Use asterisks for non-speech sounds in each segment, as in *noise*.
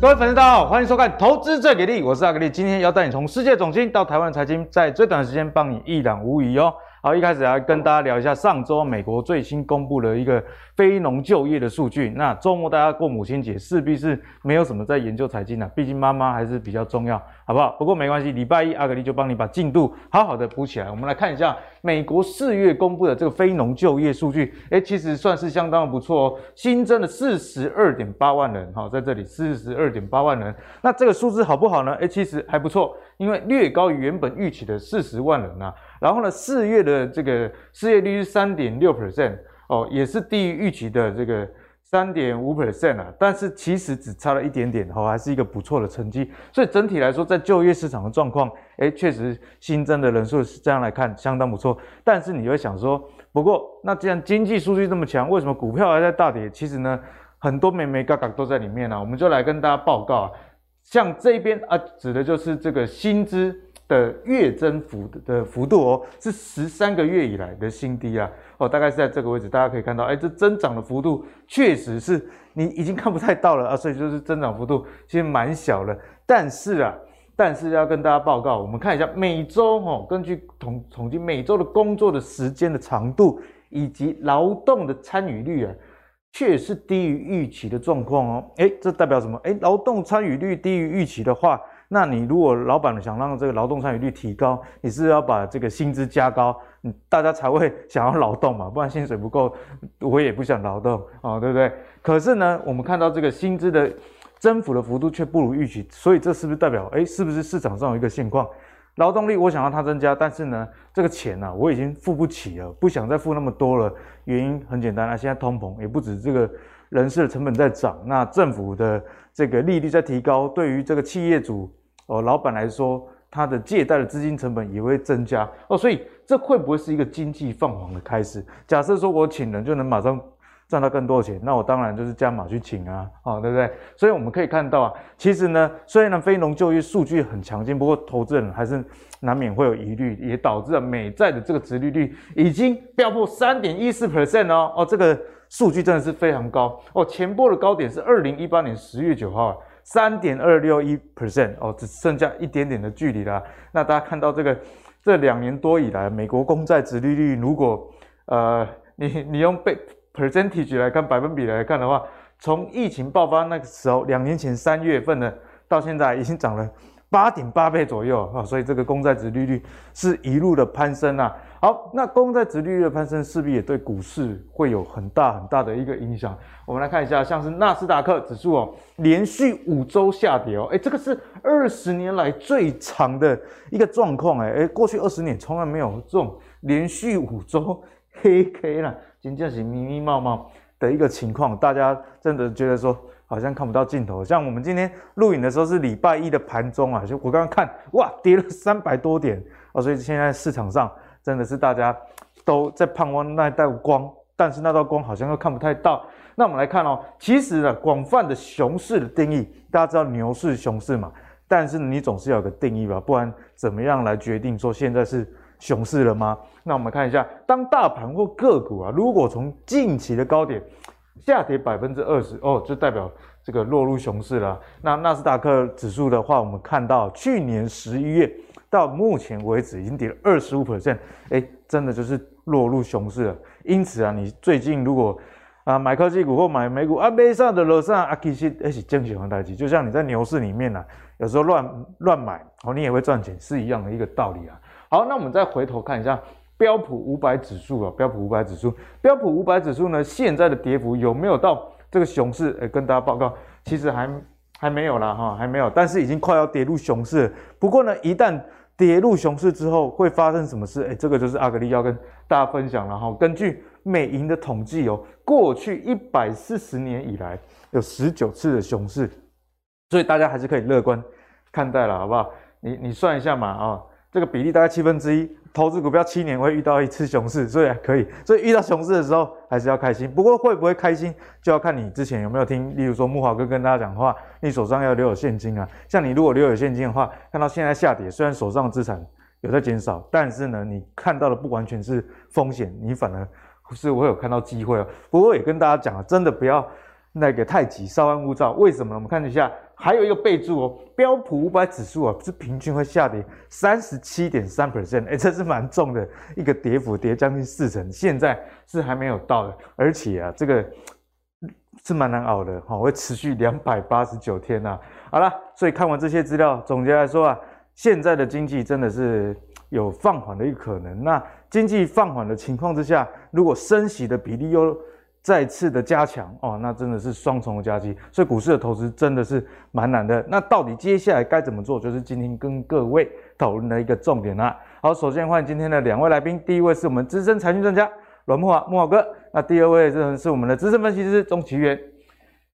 各位粉丝，大家好，欢迎收看《投资最给力》，我是阿格力，今天要带你从世界总经到台湾财经，在最短的时间帮你一览无遗哦。好，一开始来跟大家聊一下上周美国最新公布的一个非农就业的数据。那周末大家过母亲节，势必是没有什么在研究财经的，毕竟妈妈还是比较重要，好不好？不过没关系，礼拜一阿格力就帮你把进度好好的补起来。我们来看一下美国四月公布的这个非农就业数据，诶，其实算是相当不错哦，新增了四十二点八万人，好，在这里四十二点八万人。那这个数字好不好呢？诶，其实还不错，因为略高于原本预期的四十万人啊。然后呢，四月的这个失业率是三点六 percent 哦，也是低于预期的这个三点五 percent 啊。但是其实只差了一点点哦，还是一个不错的成绩。所以整体来说，在就业市场的状况，诶，确实新增的人数是这样来看相当不错。但是你会想说，不过那既然经济数据这么强，为什么股票还在大跌？其实呢，很多眉眉嘎嘎都在里面啊。我们就来跟大家报告啊，像这边啊，指的就是这个薪资。的月增幅的幅度哦，是十三个月以来的新低啊，哦，大概是在这个位置，大家可以看到，哎，这增长的幅度确实是你已经看不太到了啊，所以就是增长幅度其实蛮小的。但是啊，但是要跟大家报告，我们看一下每周哦，根据统统计，每周的工作的时间的长度以及劳动的参与率啊，确实低于预期的状况哦。哎，这代表什么？哎，劳动参与率低于预期的话。那你如果老板想让这个劳动参与率提高，你是要把这个薪资加高，你大家才会想要劳动嘛，不然薪水不够，我也不想劳动啊、对不对？可是呢，我们看到这个薪资的增幅的幅度却不如预期，所以这是不是代表，诶，是不是市场上有一个现况？劳动力我想让它增加，但是呢，这个钱呢、啊，我已经付不起了，不想再付那么多了。原因很简单啊，现在通膨也不止这个人事的成本在涨，那政府的这个利率在提高，对于这个企业主。哦，老板来说，他的借贷的资金成本也会增加哦，所以这会不会是一个经济放缓的开始？假设说我请人就能马上赚到更多的钱，那我当然就是加码去请啊，哦，对不对？所以我们可以看到啊，其实呢，虽然非农就业数据很强劲，不过投资人还是难免会有疑虑，也导致了美债的这个殖利率已经飙破三点一四 percent 哦，哦，这个数据真的是非常高哦，前波的高点是二零一八年十月九号。三点二六一 percent 哦，只剩下一点点的距离啦。那大家看到这个，这两年多以来，美国公债殖利率，如果呃，你你用被 percentage 来看，百分比来看的话，从疫情爆发那个时候，两年前三月份呢，到现在已经涨了八点八倍左右啊，所以这个公债殖利率是一路的攀升啊。好，那公债殖利率的攀升势必也对股市会有很大很大的一个影响。我们来看一下，像是纳斯达克指数哦，连续五周下跌哦，诶，这个是二十年来最长的一个状况诶，诶，过去二十年从来没有这种连续五周黑 K 了，真正是密密茂茂的一个情况，大家真的觉得说好像看不到尽头。像我们今天录影的时候是礼拜一的盘中啊，就我刚刚看，哇，跌了 *laughs* 三百多点哦，所以现在市场上。真的是大家都在盼望那道光，但是那道光好像又看不太到。那我们来看哦，其实呢，广泛的熊市的定义，大家知道牛市、熊市嘛？但是你总是要有个定义吧，不然怎么样来决定说现在是熊市了吗？那我们看一下，当大盘或个股啊，如果从近期的高点下跌百分之二十，哦，就代表这个落入熊市了。那纳斯达克指数的话，我们看到去年十一月。到目前为止已经跌了二十五 percent，哎，真的就是落入熊市了。因此啊，你最近如果啊买科技股或买美股啊，买上的楼上啊，其实也是正常的代志。就像你在牛市里面呢、啊，有时候乱乱买哦，你也会赚钱，是一样的一个道理啊。好，那我们再回头看一下标普五百指数啊，标普五百指数，标普五百指数呢，现在的跌幅有没有到这个熊市？哎，跟大家报告，其实还还没有啦哈，还没有，但是已经快要跌入熊市了。不过呢，一旦跌入熊市之后会发生什么事？哎，这个就是阿格力要跟大家分享了哈。根据美银的统计哦，过去一百四十年以来有十九次的熊市，所以大家还是可以乐观看待了，好不好？你你算一下嘛啊。这个比例大概七分之一，投资股票七年会遇到一次熊市，所以还可以。所以遇到熊市的时候还是要开心。不过会不会开心，就要看你之前有没有听，例如说木华哥跟大家讲话，你手上要留有现金啊。像你如果留有现金的话，看到现在下跌，虽然手上的资产有在减少，但是呢，你看到的不完全是风险，你反而是会有看到机会哦。不过也跟大家讲啊，真的不要那个太急，稍安勿躁。为什么呢？我们看一下还有一个备注哦，标普五百指数啊，是平均会下跌三十七点三 percent，哎，这是蛮重的一个跌幅，跌将近四成。现在是还没有到的，而且啊，这个是蛮难熬的，哈，会持续两百八十九天呐。好了，所以看完这些资料，总结来说啊，现在的经济真的是有放缓的一个可能。那经济放缓的情况之下，如果升息的比例又再次的加强哦，那真的是双重的夹击，所以股市的投资真的是蛮难的。那到底接下来该怎么做，就是今天跟各位讨论的一个重点啦。好，首先欢迎今天的两位来宾，第一位是我们资深财经专家阮慕驊慕驊哥，那第二位是是我们的资深分析师钟其元。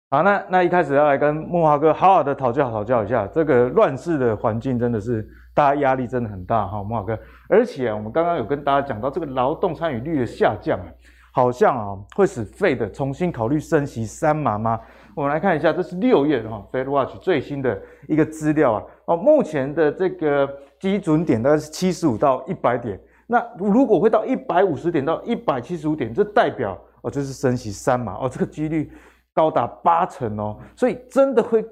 好，那那一开始要来跟慕驊哥好好的讨教讨教一下，这个乱世的环境真的是大家压力真的很大哈，慕驊哥。而且啊，我们刚刚有跟大家讲到这个劳动参与率的下降。好像啊，会使 Fed 重新考虑升息三码吗？我们来看一下，这是六月哈 Fed Watch 最新的一个资料啊。哦，目前的这个基准点大概是七十五到一百点。那如果会到一百五十点到一百七十五点，这代表哦，就是升息三码哦，这个几率高达八成哦。所以真的会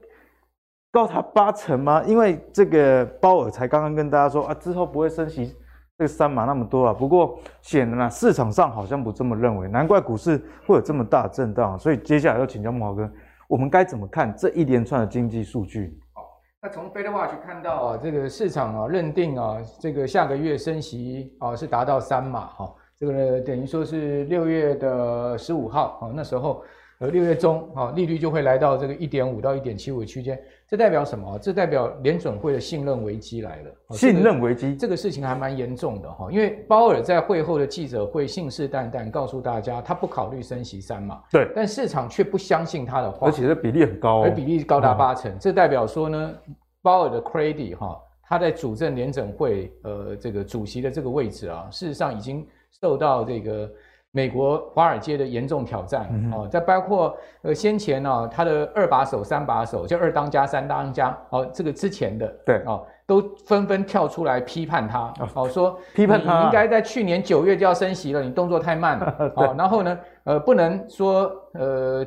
高达八成吗？因为这个鲍尔才刚刚跟大家说啊，之后不会升息。这个三码那么多啊，不过显然啊，市场上好像不这么认为，难怪股市会有这么大震荡。所以接下来要请教慕驊哥，我们该怎么看这一连串的经济数据？好，那从 FedWatch 看到啊，这个市场啊认定啊，这个下个月升息啊是达到三码哈，这个呢等于说是六月的十五号啊，那时候。呃六月中，啊，利率就会来到这个一点五到一点七五区间，这代表什么？这代表联准会的信任危机来了。信任危机，这个事情还蛮严重的哈，因为鲍尔在会后的记者会信誓旦旦告诉大家，他不考虑升息三嘛。对，但市场却不相信他的话，而且这比例很高，而比例高达八成，这代表说呢，鲍尔的 credit 哈，他在主政联准会呃这个主席的这个位置啊，事实上已经受到这个。美国华尔街的严重挑战哦，在包括呃先前呢，他的二把手、三把手，就二当家、三当家哦，这个之前的对哦，都纷纷跳出来批判他哦，说批判他，你应该在去年九月就要升息了，你动作太慢了 *laughs* 哦，然后呢，呃，不能说呃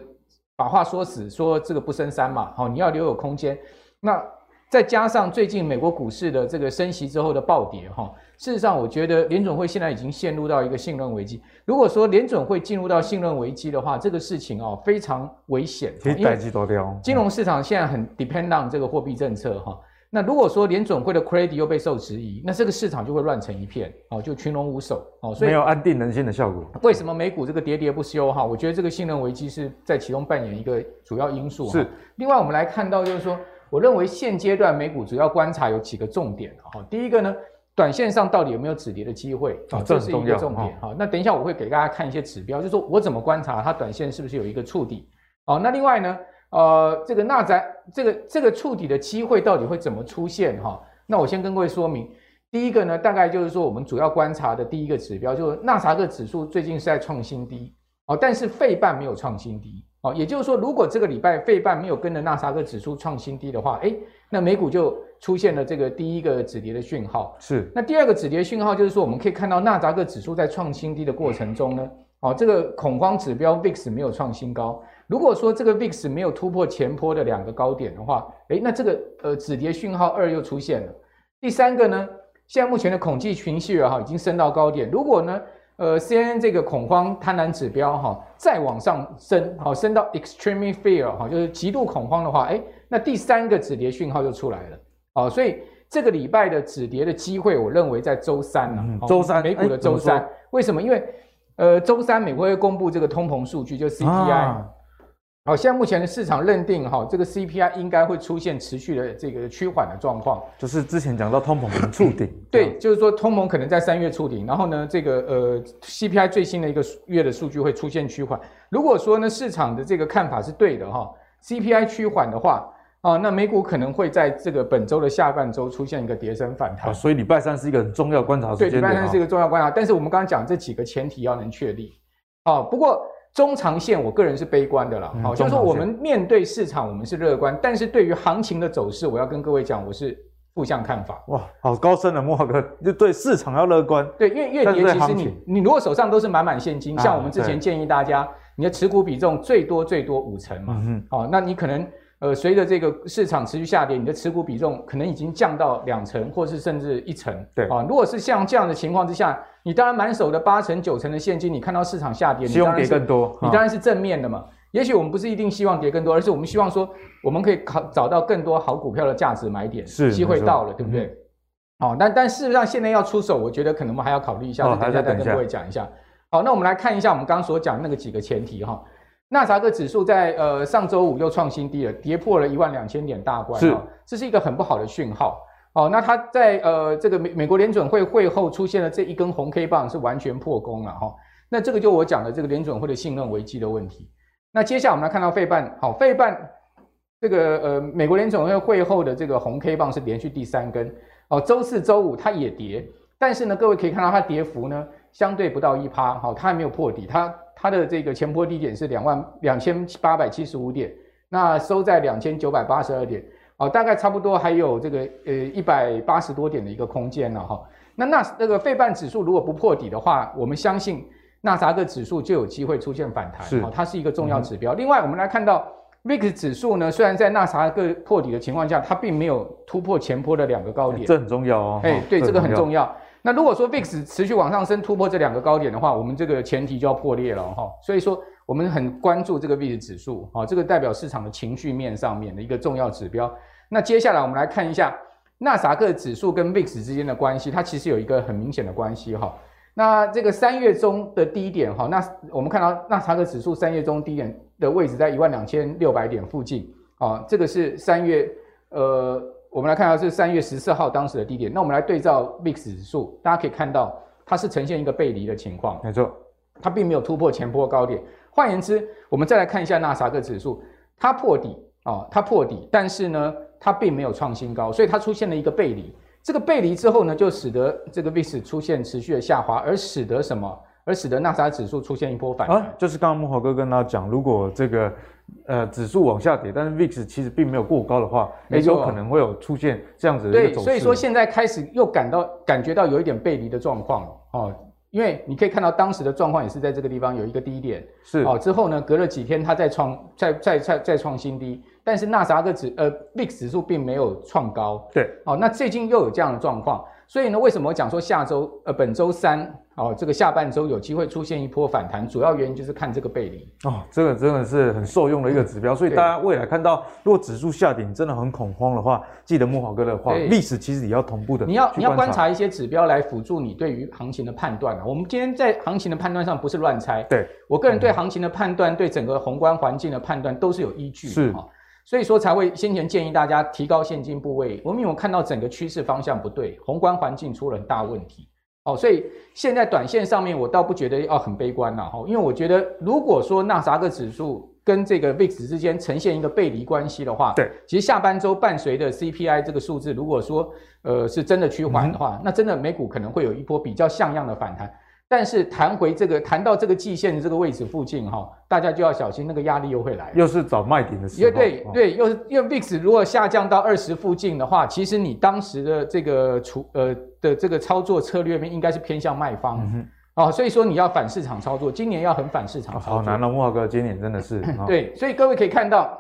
把话说死，说这个不升三嘛，好，你要留有空间。那再加上最近美国股市的这个升息之后的暴跌哈。事实上，我觉得联准会现在已经陷入到一个信任危机。如果说联准会进入到信任危机的话，这个事情哦非常危险。因为金融市场现在很 depend on 这个货币政策哈。那如果说联准会的 credit 又被受质疑，那这个市场就会乱成一片哦，就群龙无首哦。所以没有安定人心的效果。为什么美股这个跌跌不休哈？我觉得这个信任危机是在其中扮演一个主要因素。是。另外，我们来看到就是说，我认为现阶段美股主要观察有几个重点哈。第一个呢。短线上到底有没有止跌的机会啊？这是一个重点。好，那等一下我会给大家看一些指标，就是说我怎么观察它短线是不是有一个触底。好，那另外呢，呃，这个纳指这个这个触底的机会到底会怎么出现？哈，那我先跟各位说明，第一个呢，大概就是说我们主要观察的第一个指标，就是纳斯达克指数最近是在创新低，哦，但是费半没有创新低。哦，也就是说，如果这个礼拜费半没有跟着纳斯达克指数创新低的话，诶，那美股就出现了这个第一个止跌的讯号。是。那第二个止跌讯号就是说，我们可以看到纳扎克指数在创新低的过程中呢，哦，这个恐慌指标 VIX 没有创新高。如果说这个 VIX 没有突破前坡的两个高点的话，诶，那这个呃止跌讯号二又出现了。第三个呢，现在目前的恐惧情绪哈，已经升到高点。如果呢，呃，CNN 这个恐慌贪婪指标哈，再往上升，好，升到 extreme fear 哈，就是极度恐慌的话，哎，那第三个止跌讯号就出来了，好，所以这个礼拜的止跌的机会，我认为在周三呢，周三美股的周三，为什么？因为呃，周三美国会公布这个通膨数据，就 CPI。啊好，现在目前的市场认定哈，这个 CPI 应该会出现持续的这个趋缓的状况，就是之前讲到通膨可能触顶，对，就是说通膨可能在三月触顶，然后呢，这个呃 CPI 最新的一个月的数据会出现趋缓。如果说呢市场的这个看法是对的哈，CPI 趋缓的话啊，那美股可能会在这个本周的下半周出现一个跌升反弹。所以礼拜三是一个很重要观察时间点。对，礼拜三是一个重要观察，但是我们刚刚讲这几个前提要能确立。啊，不过。中长线，我个人是悲观的啦。好、嗯，就是说我们面对市场，我们是乐观，但是对于行情的走势，我要跟各位讲，我是负向看法。哇，好高深的慕驊哥，就对市场要乐观。对，因为越跌，其实你你如果手上都是满满现金，像我们之前建议大家，你的持股比重最多最多五成嘛。嗯，好，那你可能呃，随着这个市场持续下跌，你的持股比重可能已经降到两成，或是甚至一成。对啊，如果是像这样的情况之下，你当然满手的八成九成的现金，你看到市场下跌，希望跌更多，你当然是正面的嘛。啊、也许我们不是一定希望跌更多，而是我们希望说，我们可以考找到更多好股票的价值买点，是机会到了，对不对？嗯好，但但事实上，现在要出手，我觉得可能我们还要考虑一下，等一下再跟各位讲一下。好，那我们来看一下我们刚刚所讲的那个几个前提哈。纳斯达克指数在呃上周五又创新低了，跌破了一万两千点大关，是，这是一个很不好的讯号。哦，那它在呃这个美美国联准会会后出现了这一根红 K 棒，是完全破功了哈。那这个就我讲的这个联准会的信任危机的问题。那接下来我们来看到费半，好，费半这个呃美国联准会会后的这个红 K 棒是连续第三根。哦，周四、周五它也跌，但是呢，各位可以看到它跌幅呢相对不到一趴，好，它还没有破底，它它的这个前波低点是两万两千八百七十五点，那收在两千九百八十二点，哦，大概差不多还有这个呃一百八十多点的一个空间了哈。那那那个费半指数如果不破底的话，我们相信纳斯达克指数就有机会出现反弹，是，它是一个重要指标。嗯、另外，我们来看到。VIX 指数呢，虽然在纳斯达克破底的情况下，它并没有突破前波的两个高点，欸、这很重要哦。哎、欸，对，这个很重要。那如果说 VIX 持续往上升，突破这两个高点的话，我们这个前提就要破裂了哈。所以说，我们很关注这个 VIX 指数啊，这个代表市场的情绪面上面的一个重要指标。那接下来我们来看一下纳斯达克指数跟 VIX 之间的关系，它其实有一个很明显的关系哈。那这个三月中的低点哈，那我们看到纳斯达克指数三月中低点的位置在一万两千六百点附近啊，这个是三月呃，我们来看到是三月十四号当时的低点。那我们来对照 VIX 指数，大家可以看到它是呈现一个背离的情况，没错，它并没有突破前波高点。换言之，我们再来看一下纳斯达克指数，它破底啊，它破底，但是呢，它并没有创新高，所以它出现了一个背离。这个背离之后呢，就使得这个 VIX 出现持续的下滑，而使得什么？而使得纳斯达指数出现一波反弹。啊，就是刚刚木华哥跟大家讲，如果这个呃指数往下跌，但是 VIX 其实并没有过高的话，没错，有可能会有出现这样子的一个走势。对，所以说现在开始又感到感觉到有一点背离的状况哦。因为你可以看到当时的状况也是在这个地方有一个低点，是哦，之后呢，隔了几天它再创再再再再创新低，但是纳斯达克指呃 VIX 指数并没有创高，对，哦，那最近又有这样的状况。所以呢，为什么我讲说下周呃本周三哦，这个下半周有机会出现一波反弹？主要原因就是看这个背离哦，这个真的是很受用的一个指标。嗯、所以大家未来看到如果指数下跌，真的很恐慌的话，记得木华哥的话，历史其实也要同步的。你要你要观察一些指标来辅助你对于行情的判断啊。我们今天在行情的判断上不是乱猜，对我个人对行情的判断，嗯、对整个宏观环境的判断都是有依据的。是。所以说才会先前建议大家提高现金部位。我们有看到整个趋势方向不对，宏观环境出了很大问题。哦，所以现在短线上面我倒不觉得要很悲观了哈，因为我觉得如果说纳斯达克指数跟这个 VIX 之间呈现一个背离关系的话，对，其实下半周伴随的 CPI 这个数字，如果说呃是真的趋缓的话，嗯、那真的美股可能会有一波比较像样的反弹。但是弹回这个，弹到这个季线的这个位置附近哈，大家就要小心，那个压力又会来，又是找卖点的时候。对对，又是因为 VIX 如果下降到二十附近的话，其实你当时的这个处呃的这个操作策略面应该是偏向卖方，嗯哦，所以说你要反市场操作，今年要很反市场操作。好难了，木华哥，今年真的是。*clears throat* 对，所以各位可以看到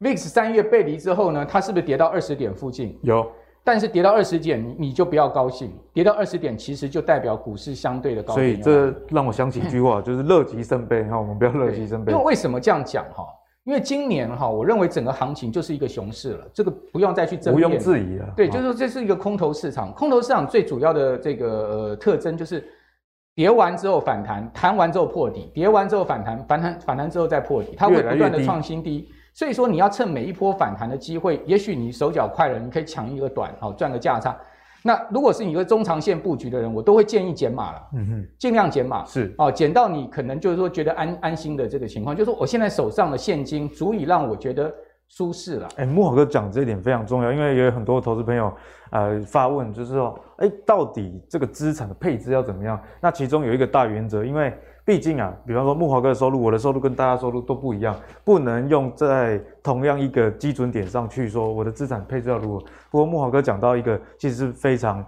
，VIX 三月背离之后呢，它是不是跌到二十点附近？有。但是跌到二十点，你你就不要高兴。跌到二十点，其实就代表股市相对的高。所以这让我想起一句话，*laughs* 就是乐极生悲哈，我们不要乐极生悲。因为为什么这样讲哈？因为今年哈，我认为整个行情就是一个熊市了，这个不用再去争辩。毋庸置疑了。对，就是说这是一个空头市场。空头市场最主要的这个呃特征就是跌完之后反弹，弹完之后破底，跌完之后反弹，反弹反弹之后再破底，它会不断的创新低。所以说你要趁每一波反弹的机会，也许你手脚快了，你可以抢一个短，好赚个价差。那如果是你一个中长线布局的人，我都会建议减码了，嗯哼，尽量减码是哦，减到你可能就是说觉得安安心的这个情况，就是说我现在手上的现金足以让我觉得舒适了。哎，慕驊哥讲这一点非常重要，因为也有很多投资朋友呃发问，就是说，哎，到底这个资产的配置要怎么样？那其中有一个大原则，因为。毕竟啊，比方说木华哥的收入，我的收入跟大家收入都不一样，不能用在同样一个基准点上去说我的资产配置要如何。不过木华哥讲到一个其实是非常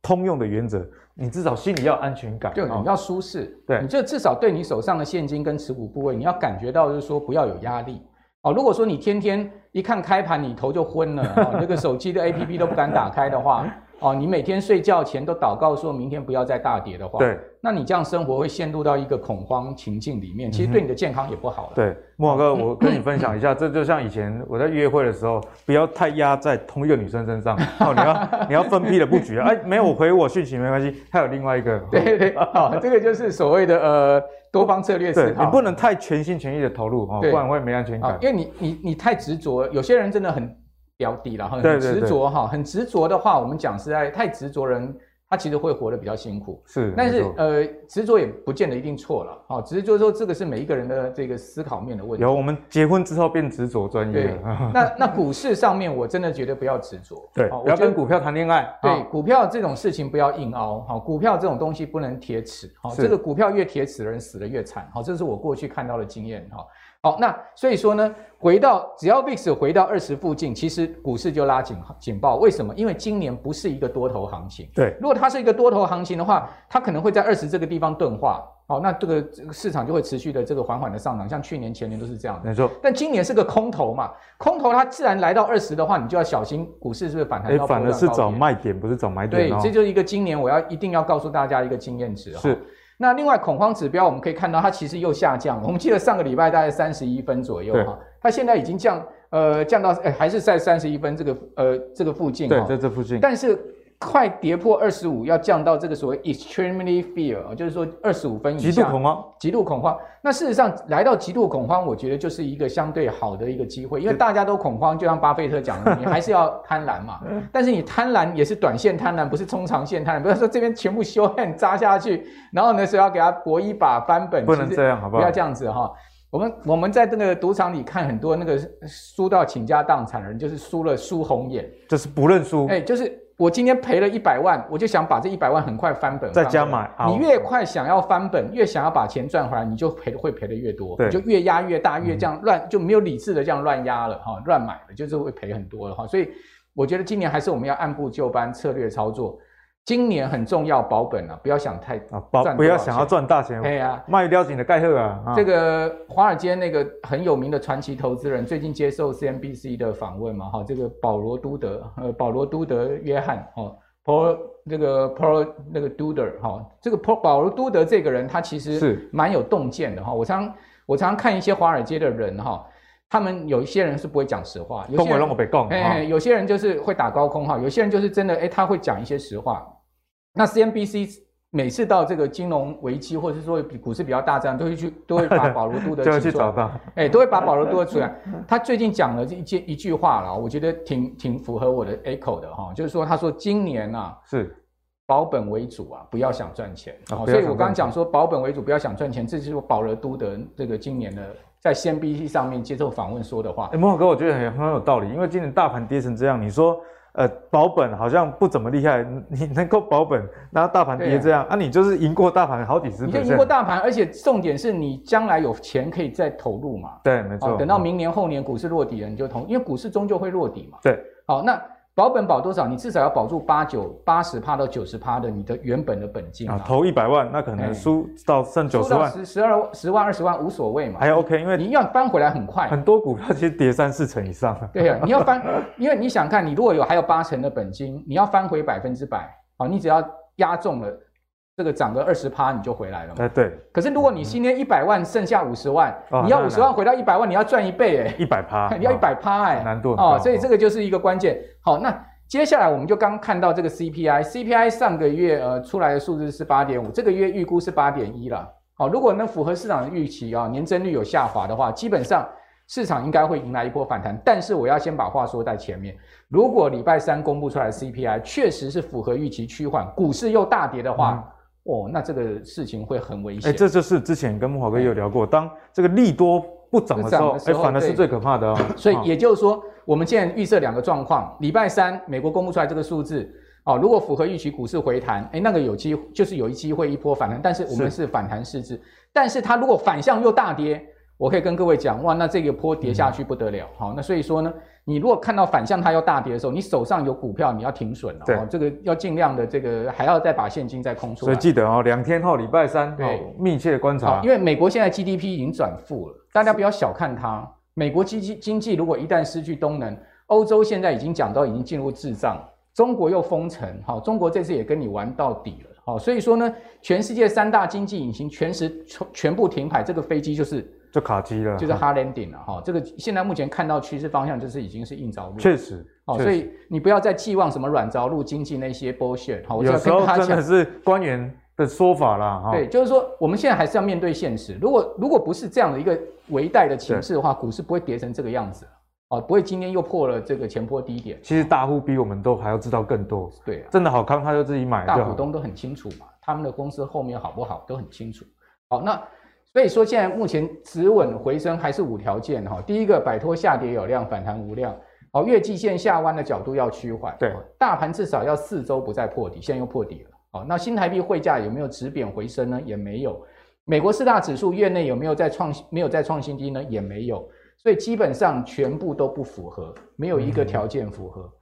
通用的原则，你至少心里要安全感，对，你要舒适，对，你就至少对你手上的现金跟持股部位，你要感觉到就是说不要有压力。哦，如果说你 *laughs* 天天一看开盘你头就昏了，哦，那个手机的 APP 都不敢打开的话。哦，你每天睡觉前都祷告说明天不要再大跌的话，对，那你这样生活会陷入到一个恐慌情境里面，其实对你的健康也不好了。对，慕驊哥，我跟你分享一下，这就像以前我在约会的时候，不要太压在同一个女生身上，*laughs* 哦，你要你要分批的布局。哎，没有回我讯息没关系，还有另外一个。*laughs* 对对，好，这个就是所谓的呃多方策略思考。你不能太全心全意的投入哦，不然会没安全感。因为你你你太执着，有些人真的很。标的了，很执着哈，很执着的话，我们讲实在太执着人，他其实会活得比较辛苦。是，但是呃，执着也不见得一定错了，好，只是就是说这个是每一个人的这个思考面的问题。有，我们结婚之后变执着专业。*laughs* 对，那那股市上面，我真的觉得不要执着，*laughs* 对，不要跟股票谈恋爱。对，股票这种事情不要硬凹，好，股票这种东西不能铁齿，好，这个股票越铁齿的人死得越惨，好，这是我过去看到的经验，哈。好，那所以说呢，回到只要 VIX 回到二十附近，其实股市就拉警警报。为什么？因为今年不是一个多头行情。对，如果它是一个多头行情的话，它可能会在二十这个地方钝化。好，那这个市场就会持续的这个缓缓的上涨，像去年前年都是这样的。没错。但今年是个空头嘛，空头它自然来到二十的话，你就要小心股市是不是反弹？哎，反而是找卖点，不是找买点。对，这就是一个今年我要一定要告诉大家一个经验值。是。那另外恐慌指标我们可以看到，它其实又下降了。我们记得上个礼拜大概三十一分左右哈，它现在已经降呃降到欸还是在三十一分这个呃这个附近。对，在这附近。但是。快跌破二十五，要降到这个所谓 extremely fear，就是说二十五分以下，极度恐慌，极度恐慌。那事实上来到极度恐慌，我觉得就是一个相对好的一个机会，因为大家都恐慌，就像巴菲特讲的，你还是要贪婪嘛。*laughs* 但是你贪婪也是短线贪婪，不是中长线贪婪。不要说这边全部修 *laughs* 汉扎下去，然后呢是要给他搏一把翻本，不能这样，好不好？不要这样子哈。我们我们在这个赌场里看很多那个输到倾家荡产的人，就是输了输红眼，就是不认输。哎，就是。我今天赔了一百万，我就想把这一百万很快翻本，再加买。你越快想要翻本，越想要把钱赚回来，你就赔的会赔的越多，你就越压越大，越这样乱就没有理智的这样乱压了哈，乱买了就是会赔很多了哈。所以我觉得今年还是我们要按部就班策略操作。今年很重要，保本啊，不要想太啊，保不要想要赚大钱。对啊，卖掉你的盖赫啊。这个华尔街那个很有名的传奇投资人，最近接受 CNBC 的访问嘛，哈，这个保罗都德，呃，保罗都德约翰，哦，Paul 这个 Paul 那个 Tudor 哈，这个 Paul 保罗都德这个人，他其实是蛮有洞见的哈。我常我常常看一些华尔街的人哈。他们有一些人是不会讲实话，有些人哎，有些人就是会打高空哈，有些人就是真的哎，他会讲一些实话。那 CNBC 每次到这个金融危机，或者是说比股市比较大战，都会去都会把保罗都德 *laughs* 就会去找到，哎，都会把保罗都德出来。他最近讲了一句一句话了，我觉得挺挺符合我的 echo 的哈，就是说他说今年啊是保本为主啊，不要想赚钱。哦，所以我刚刚讲说保本为主，不要想赚钱，这就是保罗都德这个今年的。在 CNBC 上面接受访问说的话，哎，慕驊哥，我觉得很很有道理，因为今年大盘跌成这样，你说，呃，保本好像不怎么厉害，你能够保本，那大盘跌这样，啊，啊，你就是赢过大盘好几十，你就赢。过大盘，而且重点是你将来有钱可以再投入嘛，对，没错，等到明年后年股市落底了，你就投，因为股市终究会落底嘛，对，好，那。保本保多少？你至少要保住八九八十趴到九十趴的你的原本的本金啊。投一百万，那可能输到剩九十万，十十二十万二十万无所谓嘛。还 OK，因为你要翻回来很快。很多股票其实跌三四成以上。对呀、啊，你要翻，*laughs* 因为你想看，你如果有还有八成的本金，你要翻回百分之百啊，你只要压中了。这个涨个二十趴你就回来了嘛？哎，对。可是如果你今天一百万剩下五十万，你要五十万回到一百万，你要赚一倍哎，一百趴，*laughs* 你要一百趴哎，难度哦，所以这个就是一个关键。好，那接下来我们就刚看到这个 CPI，CPI 上个月呃出来的数字是八点五，这个月预估是八点一了。好，如果能符合市场的预期啊，年增率有下滑的话，基本上市场应该会迎来一波反弹。但是我要先把话说在前面，如果礼拜三公布出来的 CPI 确实是符合预期趋缓，股市又大跌的话。嗯哦，那这个事情会很危险。哎，这就是之前跟木华哥有聊过，当这个利多不涨的时候，哎，反而是最可怕的哦。*coughs* 所以也就是说，我们现在预设两个状况：礼拜三美国公布出来这个数字，哦，如果符合预期，股市回弹，哎，那个有机会就是有一机会一波反弹，但是我们是反弹市值。但是它如果反向又大跌，我可以跟各位讲，哇，那这个波跌下去不得了。好，那所以说呢。你如果看到反向它要大跌的时候，你手上有股票，你要停损了。对，这个要尽量的这个还要再把现金再空出来。所以记得哦，两天后礼拜三，对，密切观察。因为美国现在 GDP 已经转负了，大家不要小看它。美国经济经济如果一旦失去动能，欧洲现在已经讲到已经进入滞胀，中国又封城，好，中国这次也跟你玩到底了，好，所以说呢，全世界三大经济引擎全时全全部停牌，这个飞机就是。就卡机了，就是 hard landing 了哈。这个现在目前看到趋势方向就是已经是硬着陆，确实哦。所以你不要再寄望什么软着陆经济那些 bullshit 哈。有时候真的是官员的说法啦哈。对，就是说我们现在还是要面对现实。如果如果不是这样的一个微带的情势的话，股市不会跌成这个样子哦，不会今天又破了这个前波低点。其实大户比我们都还要知道更多。对，真的好康他就自己买，大股东都很清楚嘛，他们的公司后面好不好都很清楚。好，那。所以说，现在目前止稳回升还是五条件哈。第一个，摆脱下跌有量，反弹无量。哦，月季线下弯的角度要趋缓。对，大盘至少要四周不再破底，现在又破底了。哦，那新台币汇价有没有止贬回升呢？也没有。美国四大指数月内有没有再创没有再创新低呢？也没有。所以基本上全部都不符合，没有一个条件符合。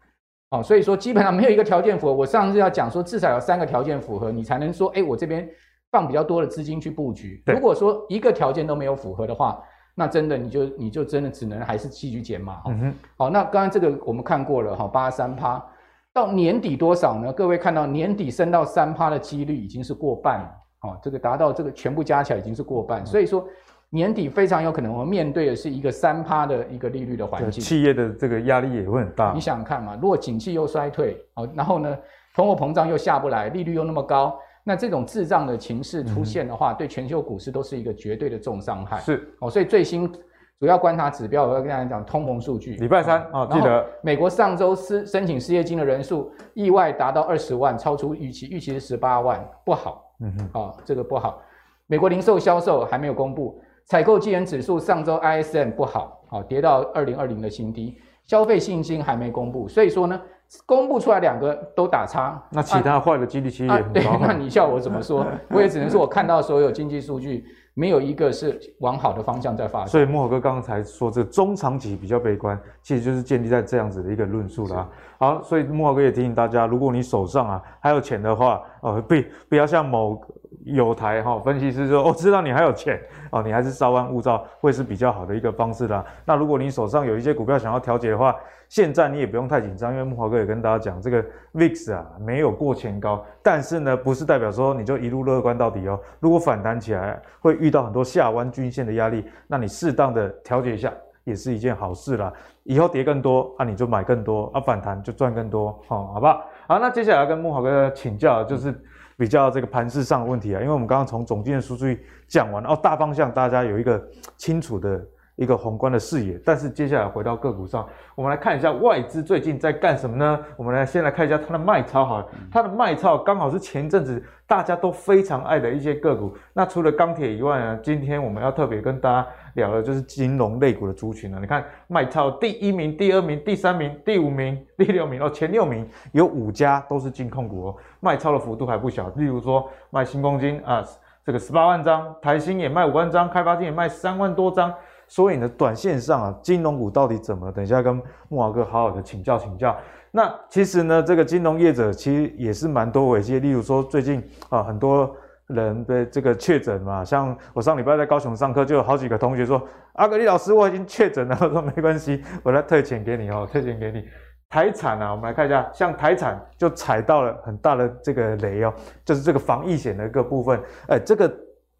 哦，所以说基本上没有一个条件符合。我上次要讲说，至少有三个条件符合，你才能说，哎，我这边。放比较多的资金去布局。如果说一个条件都没有符合的话，那真的你就你就真的只能还是继续减码。嗯哼。好，那刚刚这个我们看过了哈，八三趴到年底多少呢？各位看到年底升到三趴的几率已经是过半了。哦，这个达到这个全部加起来已经是过半，所以说年底非常有可能我们面对的是一个三趴的一个利率的环境。企业的这个压力也会很大。你想想看嘛，如果景气又衰退，哦，然后呢，通货膨胀又下不来，利率又那么高。那这种滞胀的情势出现的话，嗯、对全球股市都是一个绝对的重伤害。是哦，所以最新主要观察指标，我要跟大家讲通膨数据。礼拜三啊，记得美国上周失申请失业金的人数意外达到二十万，超出预期，预期是十八万，不好。嗯哼，啊、哦，这个不好。美国零售销售还没有公布，采购经理指数上周 ISM 不好，好、哦、跌到二零二零的新低，消费信心还没公布，所以说呢。公布出来两个都打叉，那其他坏的几率其实也很高。啊啊。对，那你叫我怎么说？*laughs* 我也只能说，我看到所有经济数据，没有一个是往好的方向在发展。所以莫豪哥刚才说这中长期比较悲观，其实就是建立在这样子的一个论述啦。好，所以莫豪哥也提醒大家，如果你手上啊还有钱的话，呃，不不要像某有台哈分析师说，我、知道你还有钱 *laughs* 哦，你还是稍安勿躁会是比较好的一个方式啦。那如果你手上有一些股票想要调节的话，现在你也不用太紧张，因为木华哥也跟大家讲，这个 VIX 啊没有过前高，但是呢不是代表说你就一路乐观到底哦。如果反弹起来会遇到很多下弯均线的压力，那你适当的调节一下也是一件好事啦。以后跌更多啊，你就买更多啊，反弹就赚更多，好，好不好？好，那接下来要跟木华哥请教就是比较这个盘势上的问题啊，因为我们刚刚从总经的数据讲完，哦，大方向大家有一个清楚的。一个宏观的视野，但是接下来回到个股上，我们来看一下外资最近在干什么呢？我们来先来看一下它的卖超，好，它的卖超刚好是前阵子大家都非常爱的一些个股。那除了钢铁以外呢，今天我们要特别跟大家聊的就是金融类股的族群了。你看卖超第一名、第二名、第三名、第五名、*laughs* 第六名哦，前六名有五家都是金控股哦，卖超的幅度还不小。例如说卖新光金啊，这个十八万张，台新也卖五万张，开发金也卖三万多张。所以呢，短线上啊，金融股到底怎么？等一下跟木华哥好好的请教请教。那其实呢，这个金融业者其实也是蛮多危机，例如说最近啊，很多人被这个确诊嘛，像我上礼拜在高雄上课，就有好几个同学说：“阿格力老师，我已经确诊了。”我说：“没关系，我来退钱给你哦，退钱给你。”台产啊，我们来看一下，像台产就踩到了很大的这个雷哦，就是这个防疫险的一个部分。哎，这个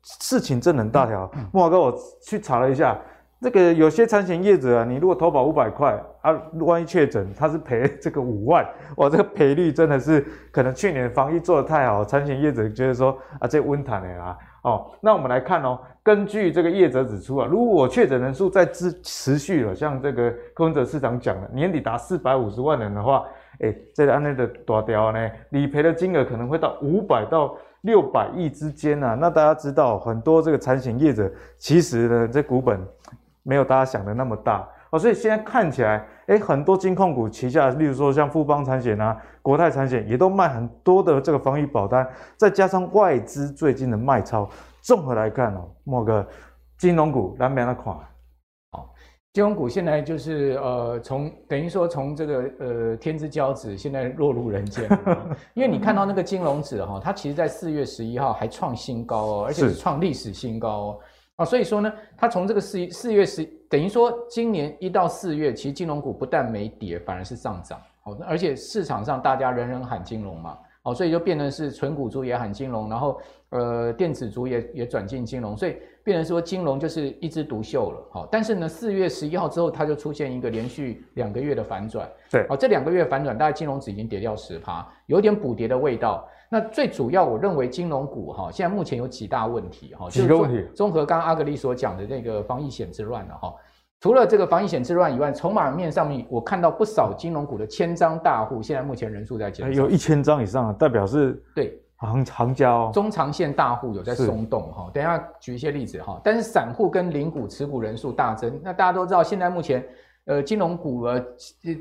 事情真的很大条。木华哥，我去查了一下。这个有些产险业者啊，你如果投保五百块啊，万一确诊，他是赔这个五万，*laughs* 哇，这个赔率真的是可能去年防疫做得太好，产险业者觉得说啊，这温谈的啦，哦，那我们来看哦，根据这个业者指出啊，如果确诊人数在持持续了，像这个柯文哲市长讲的，年底达四百五十万人的话，诶，这个案例的大条呢，理赔的金额可能会到五百到六百亿之间啊，那大家知道很多这个产险业者其实呢，这股本。没有大家想的那么大哦，所以现在看起来，诶，很多金控股旗下，例如说像富邦产险啊、国泰产险，也都卖很多的这个防疫保单，再加上外资最近的卖超，综合来看哦，莫个金融股难免的垮。好，金融股现在就是呃，从等于说从这个呃天之骄子，现在落入人间，因为你看到那个金融指哈，它其实在四月十一号还创新高哦，而且是创历史新高哦。啊，所以说呢，它从这个四四月十，等等于说今年一到四月，其实金融股不但没跌，反而是上涨。哦，而且市场上大家人人喊金融嘛，哦，所以就变成是纯股族也喊金融，然后呃电子族也也转进金融，所以变成说金融就是一枝独秀了。好，但是呢，四月十一号之后，它就出现一个连续两个月的反转。对，哦，这两个月反转，大概金融指已经跌掉十趴，有点补跌的味道。那最主要，我认为金融股哈，现在目前有几大问题哈，几个问题，综合刚刚阿格力所讲的那个防疫险之乱了哈。除了这个防疫险之乱以外，筹码面上面我看到不少金融股的千张大户，现在目前人数在减少，有一千张以上，代表是对行行家哦，中长线大户有在松动哈。等一下举一些例子哈，但是散户跟零股持股人数大增，那大家都知道，现在目前呃金融股呃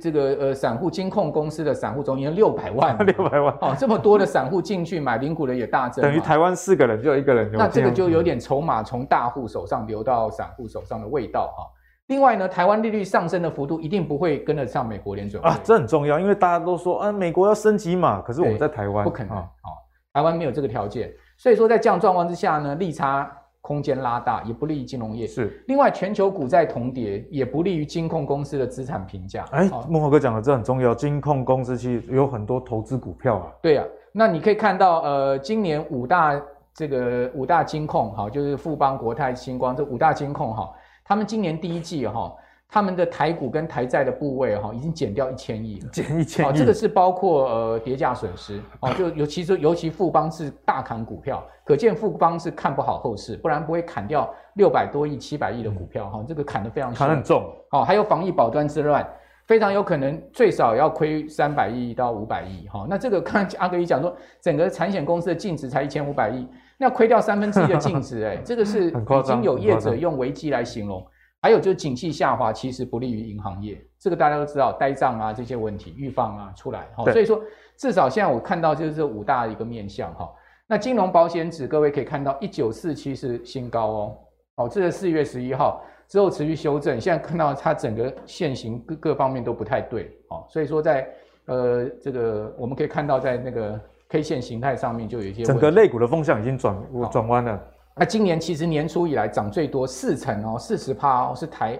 这个呃散户金控公司的散户总已经六百万，*laughs* 六百万哦，这么多的散户进去买零股的也大增，等于台湾四个人就有一个人，那这个就有点筹码从大户手上流到散户手上的味道哈。另外呢，台湾利率上升的幅度一定不会跟得上美国联准会啊，这很重要，因为大家都说啊，美国要升级嘛，可是我们在台湾不可能啊、哦，台湾没有这个条件，所以说在这样状况之下呢，利差空间拉大，也不利于金融业。是，另外全球股债同跌，也不利于金控公司的资产评价。哎，欸，孟华哥讲的这很重要，金控公司其实有很多投资股票啊。对啊，那你可以看到，呃，今年五大这个五大金控哈，就是富邦、国泰、星光这五大金控哈，他们今年第一季哈。他们的台股跟台债的部位哈，已经减掉一千亿了，减一千亿。这个是包括呃跌价损失哦，就尤其是尤其富邦是大砍股票，可见富邦是看不好后市，不然不会砍掉六百多亿、七百亿的股票哈，这个砍得非常砍很重。哦，还有防疫保端之乱，非常有可能最少要亏三百亿到五百亿哈。那这个看阿格力讲说，整个产险公司的净值才一千五百亿，那要亏掉三分之一的净值，哎，*laughs* 这个是已经有业者用危机来形容。还有就是景气下滑，其实不利于银行业，这个大家都知道，呆账啊这些问题预防啊出来，哈，所以说至少现在我看到就是这五大一个面向，哈，那金融保险指各位可以看到一九四七是新高哦，哦，这是四月十一号之后持续修正，现在看到它整个线型各各方面都不太对，哦，所以说在呃这个我们可以看到在那个 K 线形态上面就有一些整个类股的风向已经转转弯了。那今年其实年初以来涨最多四成哦，四十趴哦，是台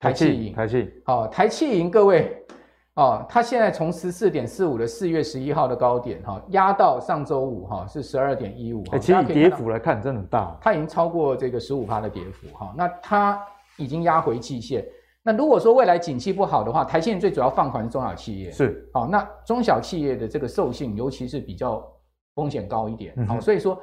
台气银，台气哦，台气银各位哦，它现在从十四点四五的四月十一号的高点哈，压到上周五哈是十二点一五，其实跌幅来看真的很大，它已经超过这个十五趴的跌幅哈，那它已经压回季线。那如果说未来景气不好的话，台企银最主要放款是中小企业是，好，那中小企业的这个授信尤其是比较风险高一点，好，所以说。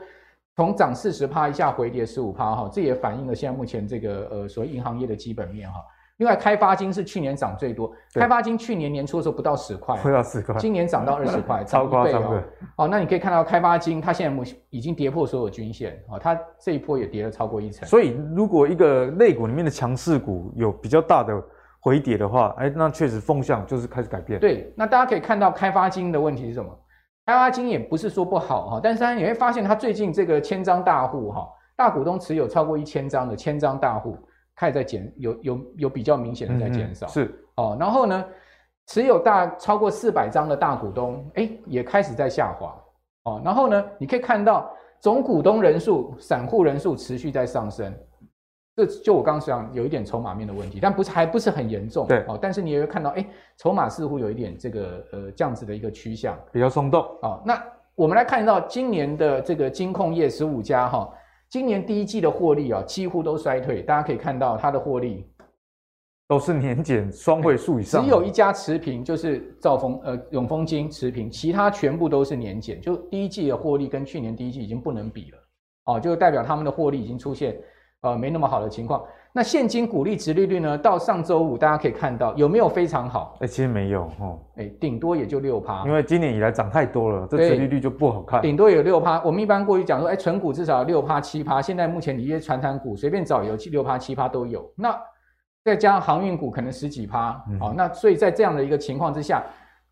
从涨四十趴一下回跌十五趴哈，这也反映了现在目前这个呃所谓银行业的基本面哈。另外，开发金是去年涨最多，开发金去年年初的时候不到十块，不到十块，今年涨到二十块，*laughs* 超夸张的。哦，那你可以看到开发金它现在目前已经跌破所有均线啊，它这一波也跌了超过一成。所以，如果一个类股里面的强势股有比较大的回跌的话，哎，那确实风向就是开始改变。对，那大家可以看到开发金的问题是什么？开发金也不是说不好哈，但是你会发现它最近这个千张大户哈，大股东持有超过一千张的千张大户开始在减，有有有比较明显的在减少。嗯、是哦，然后呢，持有大超过四百张的大股东，哎，也开始在下滑。哦，然后呢，你可以看到总股东人数、散户人数持续在上升。这就我刚刚讲，有一点筹码面的问题，但不是还不是很严重。对，哦，但是你也会看到，哎，筹码似乎有一点这个呃这样子的一个趋向，比较松动。哦，那我们来看到今年的这个金控业十五家哈，今年第一季的获利啊几乎都衰退，大家可以看到它的获利都是年减双位数以上，只有一家持平，就是兆丰呃永丰金持平，其他全部都是年减，就第一季的获利跟去年第一季已经不能比了。哦，就代表他们的获利已经出现。呃，没那么好的情况。那现金股利值利率呢？到上周五，大家可以看到有没有非常好？哎、欸，其实没有哦。哎、欸，顶多也就六趴。因为今年以来涨太多了，这值利率就不好看。顶多有六趴。我们一般过去讲说，哎、欸，存股至少六趴七趴。现在目前你一些传产股随便找有六趴七趴都有。那再加上航运股可能十几趴。好、嗯哦，那所以在这样的一个情况之下，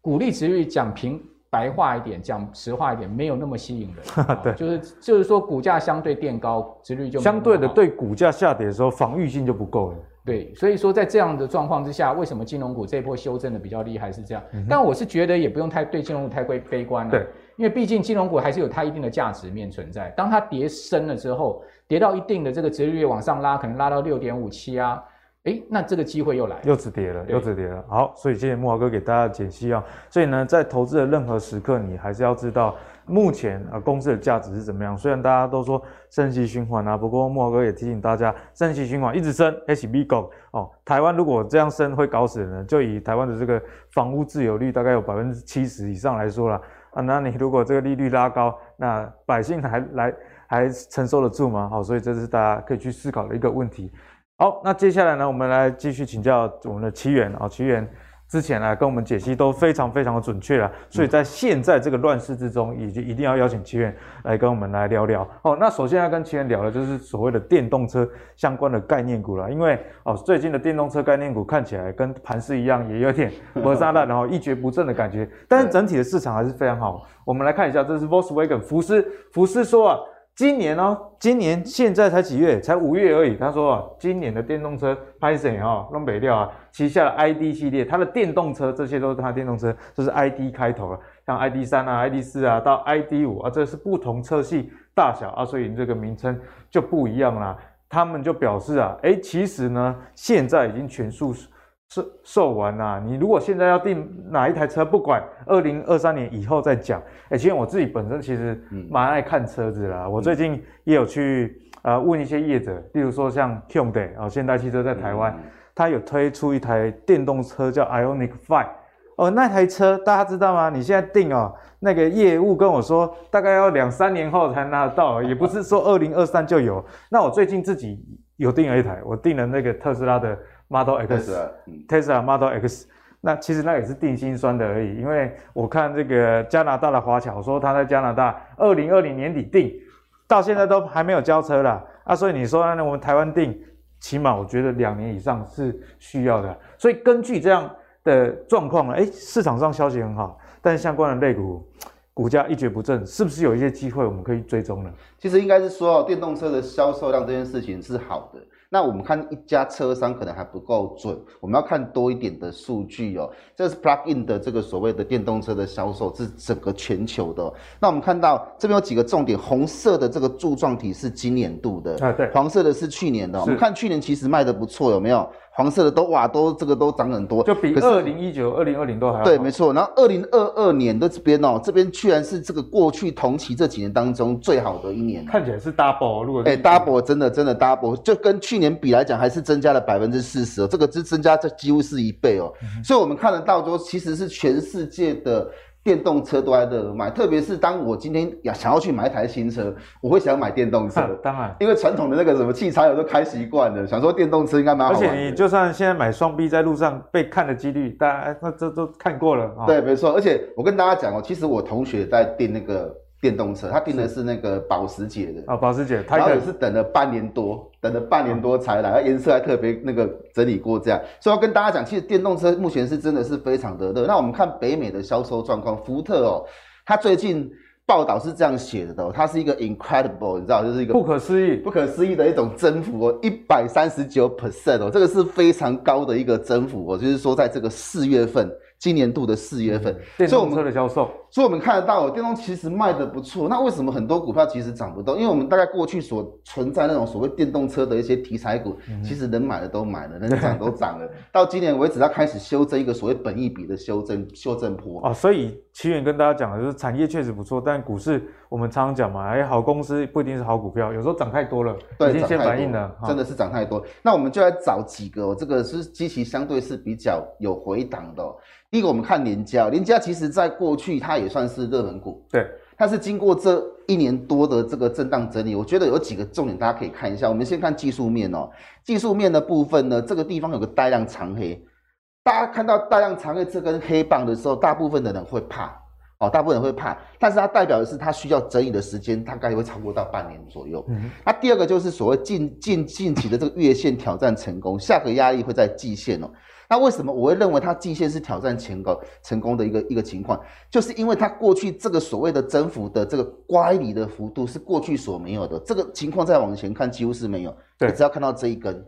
股利值率讲平。白话一点讲，实话一点，没有那么吸引人。*laughs* 对，就是就是说，股价相对垫高，殖率就相对的对股价下跌的时候，防御性就不够了。对，所以说在这样的状况之下，为什么金融股这一波修正的比较厉害是这样？嗯、但我是觉得也不用太对金融股太过悲观了。对，因为毕竟金融股还是有它一定的价值面存在。当它跌深了之后，跌到一定的这个殖率往上拉，可能拉到六点五七啊。哎，那这个机会又来了，又止跌了，又止跌了。好，所以谢谢木华哥给大家解析啊。所以呢，在投资的任何时刻，你还是要知道目前啊公司的价值是怎么样。虽然大家都说升息循环啊，不过木华哥也提醒大家，升息循环一直升，HB 哦，台湾如果这样升会搞死人。就以台湾的这个房屋自有率大概有百分之七十以上来说啦，啊，那你如果这个利率拉高，那百姓还来还承受得住吗？好，所以这是大家可以去思考的一个问题。好，那接下来呢，我们来继续请教我们的奇缘啊，奇缘之前来跟我们解析都非常非常的准确了，所以在现在这个乱世之中，已经一定要邀请奇缘来跟我们来聊聊。哦，那首先要跟奇缘聊的就是所谓的电动车相关的概念股了，因为哦，最近的电动车概念股看起来跟盘势一样，也有点磨砂烂，然后 *laughs* 一蹶不振的感觉，但是整体的市场还是非常好。我们来看一下，这是 Volkswagen 福斯，福斯说啊。今年哦，今年现在才几月？才五月而已。他说啊，今年的电动车拍谁哈？弄北调啊，旗下的 ID 系列，它的电动车这些都是它电动车，这是 ID 开头啊，像 ID 三啊、ID 四啊到 ID 五啊，这是不同车系大小啊，所以这个名称就不一样啦。他们就表示啊，诶，其实呢，现在已经全数。售售完啦、啊！你如果现在要订哪一台车，不管二零二三年以后再讲。哎、欸，其实我自己本身其实蛮爱看车子啦。嗯、我最近也有去呃问一些业者，例如说像 Hyundai 啊，现代汽车在台湾，它、嗯、有推出一台电动车叫 Ioniq 5。哦，那台车大家知道吗？你现在订哦，那个业务跟我说大概要两三年后才拿得到，*laughs* 也不是说二零二三就有。那我最近自己有订了一台，我订了那个特斯拉的。Model X，Tesla Model X，那其实那也是定心酸的而已，因为我看这个加拿大的华侨说他在加拿大二零二零年底定，到现在都还没有交车啦。啊，所以你说呢我们台湾定，起码我觉得两年以上是需要的。所以根据这样的状况呢，哎，市场上消息很好，但是相关的类股股价一蹶不振，是不是有一些机会我们可以追踪呢？其实应该是说，电动车的销售量这件事情是好的。那我们看一家车商可能还不够准，我们要看多一点的数据哦。这是 Plug-in 的这个所谓的电动车的销售，是整个全球的。那我们看到这边有几个重点，红色的这个柱状体是今年度的，啊对，黄色的是去年的。我们看去年其实卖得不错，有没有？黄色的都哇都这个都涨很多，就比二零一九、二零二零都还好。对，没错。然后二零二二年的这边哦，这边居然是这个过去同期这几年当中最好的一年，看起来是 double。如果哎 double 真的真的 double，就跟去年比来讲还是增加了百分之四十哦，这个是增加这几乎是一倍哦。嗯、所以我们看得到说，其实是全世界的。电动车都在热卖，特别是当我今天要想要去买一台新车，我会想买电动车。当然，因为传统的那个什么汽车油都开习惯了，想说电动车应该蛮好。而且你就算现在买双 B，在路上被看的几率，大家那这都看过了。对，没错。而且我跟大家讲哦，其实我同学在订那个。电动车，他订的是那个保时捷的啊，保时捷，他也是等了半年多，等了半年多才来，颜色还特别那个整理过这样，所以要跟大家讲，其实电动车目前是真的是非常的热。那我们看北美的销售状况，福特哦，它最近报道是这样写的哦，它是一个 incredible，你知道，就是一个不可思议、不可思议的一种增幅哦，一百三十九 percent 哦，这个是非常高的一个增幅哦，就是说在这个四月份。今年度的四月份，嗯、电动车的销售，所以我们看得到，电动其实卖的不错。那为什么很多股票其实涨不动？因为我们大概过去所存在那种所谓电动车的一些题材股，嗯、其实能买的都买了，能涨都涨了。*laughs* 到今年为止，它开始修正一个所谓本益比的修正修正坡啊。所以奇远跟大家讲的就是产业确实不错，但股市我们常常讲嘛，哎，好公司不一定是好股票，有时候涨太多了，对，已经先反应了，真的是涨太多。那我们就来找几个，这个是基期相对是比较有回档的。第一个，我们看联家，联家其实在过去它也算是热门股，对。它是经过这一年多的这个震荡整理，我觉得有几个重点大家可以看一下。我们先看技术面哦，技术面的部分呢，这个地方有个带量长黑，大家看到大量长黑这根黑棒的时候，大部分的人会怕哦，大部分人会怕，但是它代表的是它需要整理的时间大概会超过到半年左右。嗯，那第二个就是所谓近近近期的这个月线挑战成功，下个压力会在季线哦。那为什么我会认为它季线是挑战前高成功的一个一个情况？就是因为它过去这个所谓的增幅的这个乖离的幅度是过去所没有的，这个情况再往前看几乎是没有。对，只要看到这一根，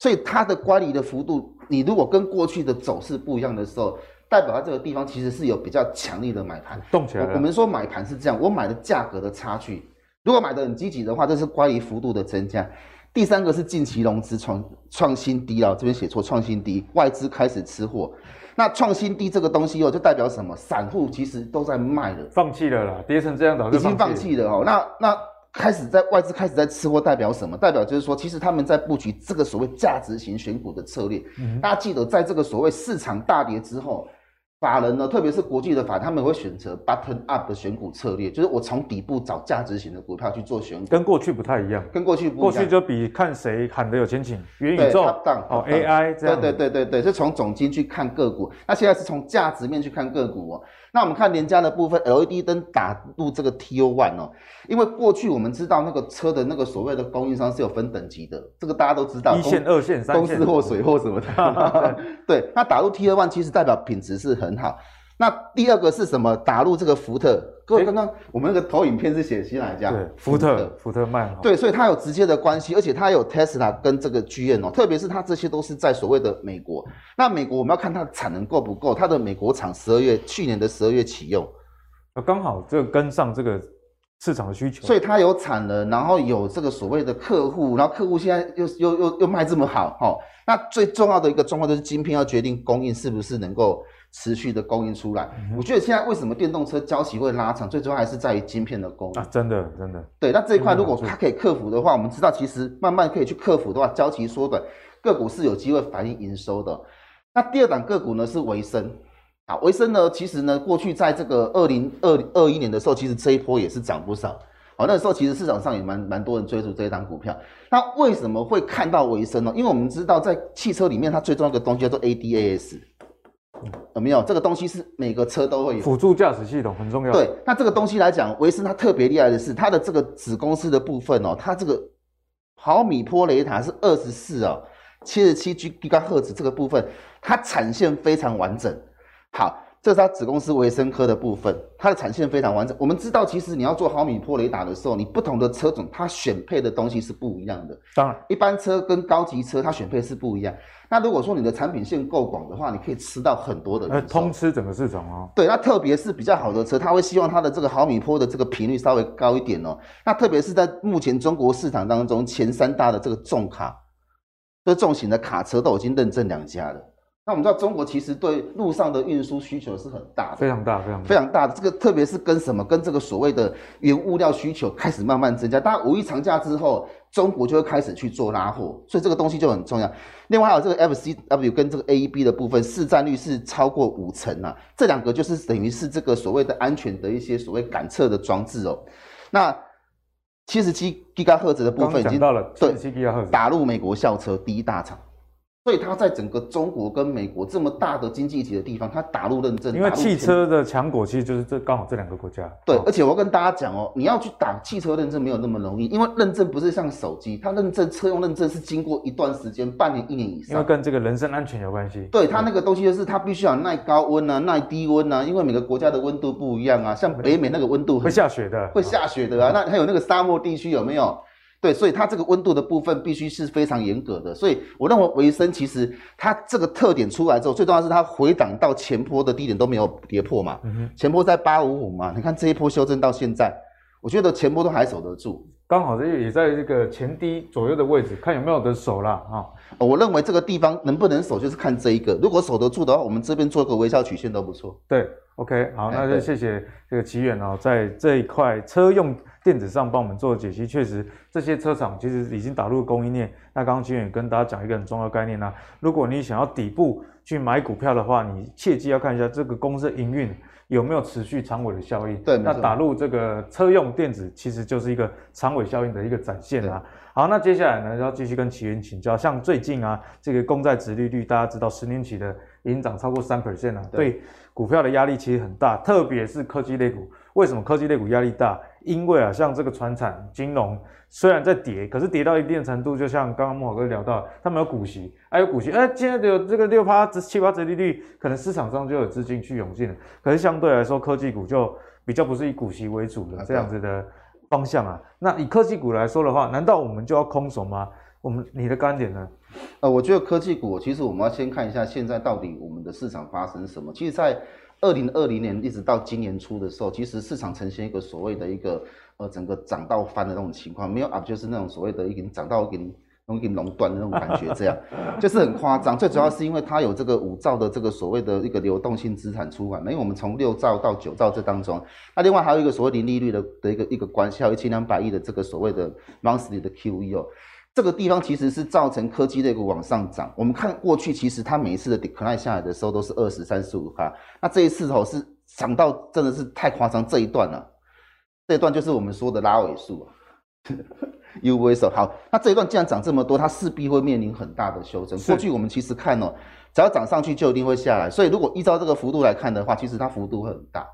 所以它的乖离的幅度，你如果跟过去的走势不一样的时候，代表它这个地方其实是有比较强力的买盘动起来。我们说买盘是这样，我买的价格的差距，如果买的很积极的话，这是关于幅度的增加。第三个是近期融资创创新低啊，这边写错，创新低，外资开始吃货。那创新低这个东西哦，就代表什么？散户其实都在卖了，放弃了啦，跌成这样早就已经放弃了哦。那那开始在外资开始在吃货，代表什么？代表就是说，其实他们在布局这个所谓价值型选股的策略。嗯，大家记得，在这个所谓市场大跌之后。法人呢，特别是国际的法，他们会选择 button up 的选股策略，就是我从底部找价值型的股票去做选股，跟过去不太一样。跟过去不一样，过去就比看谁喊得有前景，元宇宙哦 AI 这样。对对对对对，是从总经去看个股，那现在是从价值面去看个股哦。那我们看连家的部分，LED 灯打入这个 TO One 哦，因为过去我们知道那个车的那个所谓的供应商是有分等级的，这个大家都知道，一线、二线、三线，公司或水货什么的。*laughs* 对，那打入 TO One 其实代表品质是很好。那第二个是什么？打入这个福特，各位刚刚我们那个投影片是写新来家，对，福特，福特卖好，对，所以它有直接的关系，而且它有 Tesla 跟这个 GM 哦，特别是它这些都是在所谓的美国。那美国我们要看它的产能够不够，它的美国厂十二月去年的十二月启用，啊，刚好这个跟上这个市场的需求，所以它有产能，然后有这个所谓的客户，然后客户现在又又又又卖这么好，哈，那最重要的一个状况就是晶片要决定供应是不是能够。持续的供应出来，我觉得现在为什么电动车交期会拉长，最重要还是在于晶片的供应啊，真的真的。对，那这一块如果它可以克服的话，我们知道其实慢慢可以去克服的话，交期缩短，个股是有机会反映营收的。那第二档个股呢是维生啊，维生呢其实呢过去在这个二零二二一年的时候，其实这一波也是涨不少，哦，那时候其实市场上也蛮蛮多人追逐这一档股票。那为什么会看到维生呢？因为我们知道在汽车里面，它最重要的东西叫做 ADAS。有没有这个东西是每个车都会有辅助驾驶系统很重要。对，那这个东西来讲，维生它特别厉害的是它的这个子公司的部分哦，它这个毫米波雷达是二十四哦，七十七 G 赫兹这个部分，它产线非常完整。好，这是它子公司维生科的部分，它的产线非常完整。我们知道，其实你要做毫米波雷达的时候，你不同的车种它选配的东西是不一样的。当然，一般车跟高级车它选配是不一样。那如果说你的产品线够广的话，你可以吃到很多的，呃，通吃整个市场哦。对，那特别是比较好的车，他会希望它的这个毫米波的这个频率稍微高一点哦。那特别是在目前中国市场当中，前三大的这个重卡，这重型的卡车都已经认证两家了。那我们知道，中国其实对路上的运输需求是很大的，非常大，非常大非常大的。这个特别是跟什么？跟这个所谓的原物料需求开始慢慢增加。大家五一长假之后，中国就会开始去做拉货，所以这个东西就很重要。另外还有这个 FCW 跟这个 AEB 的部分，市占率是超过五成啊。这两个就是等于是这个所谓的安全的一些所谓感测的装置哦。那七十七 GHz 的部分已经到了七十七 GHz，打入美国校车第一大厂。所以它在整个中国跟美国这么大的经济体的地方，它打入认证。因为汽车的强国其实就是这刚好这两个国家。对，而且我要跟大家讲哦，你要去打汽车认证没有那么容易，因为认证不是像手机，它认证车用认证是经过一段时间，半年、一年以上。因为跟这个人身安全有关系。对，它那个东西就是它必须要耐高温啊，耐低温啊，因为每个国家的温度不一样啊，像北美那个温度会下雪的，会下雪的啊。那还有那个沙漠地区有没有？对，所以它这个温度的部分必须是非常严格的，所以我认为维生其实它这个特点出来之后，最重要是它回档到前坡的低点都没有跌破嘛，嗯哼，前坡在八五五嘛，你看这一波修正到现在，我觉得前波都还守得住，刚好这也在这个前低左右的位置，看有没有得守啦啊。我认为这个地方能不能守，就是看这一个，如果守得住的话，我们这边做个微笑曲线都不错。对，OK，好，那就谢谢这个奇远哦，在这一块车用。电子上帮我们做的解析，确实这些车厂其实已经打入供应链。那刚刚奇远跟大家讲一个很重要的概念呢、啊，如果你想要底部去买股票的话，你切记要看一下这个公司营运有没有持续长尾的效应。对，那打入这个车用电子，其实就是一个长尾效应的一个展现啊。好，那接下来呢，要继续跟奇远请教，像最近啊，这个公债殖利率，大家知道十年期的已经涨超过三 percent 了，对股票的压力其实很大，特别是科技类股。为什么科技类股压力大？因为啊，像这个船产金融虽然在跌，可是跌到一定程度，就像刚刚慕驊哥聊到，他们有股息，还、有股息，哎，现在有这个六趴、七趴折利率，可能市场上就有资金去涌进了。可是相对来说，科技股就比较不是以股息为主的这样子的方向啊。那以科技股来说的话，难道我们就要空手吗？我们你的观点呢？呃，我觉得科技股，其实我们要先看一下现在到底我们的市场发生什么。其实，在二零二零年一直到今年初的时候，其实市场呈现一个所谓的一个呃整个涨到翻的那种情况，没有 up 就是那种所谓的一个涨到一个容易垄断的那种感觉，这样就是很夸张。最主要是因为它有这个五兆的这个所谓的一个流动性资产出来，因为我们从六兆到九兆这当中，那另外还有一个所谓零利率的的一个一个关系，还有一千两百亿的这个所谓的 monthly 的 QE 哦，这个地方其实是造成科技类股往上涨。我们看过去，其实它每一次的 decline 下来的时候都是二十三十五趴，那这一次哦是涨到真的是太夸张，这一段了、啊，这一段就是我们说的拉尾数啊。U V 手好，那这一段既然涨这么多，它势必会面临很大的修正。过去我们其实看哦，只要涨上去就一定会下来，所以如果依照这个幅度来看的话，其实它幅度会很大。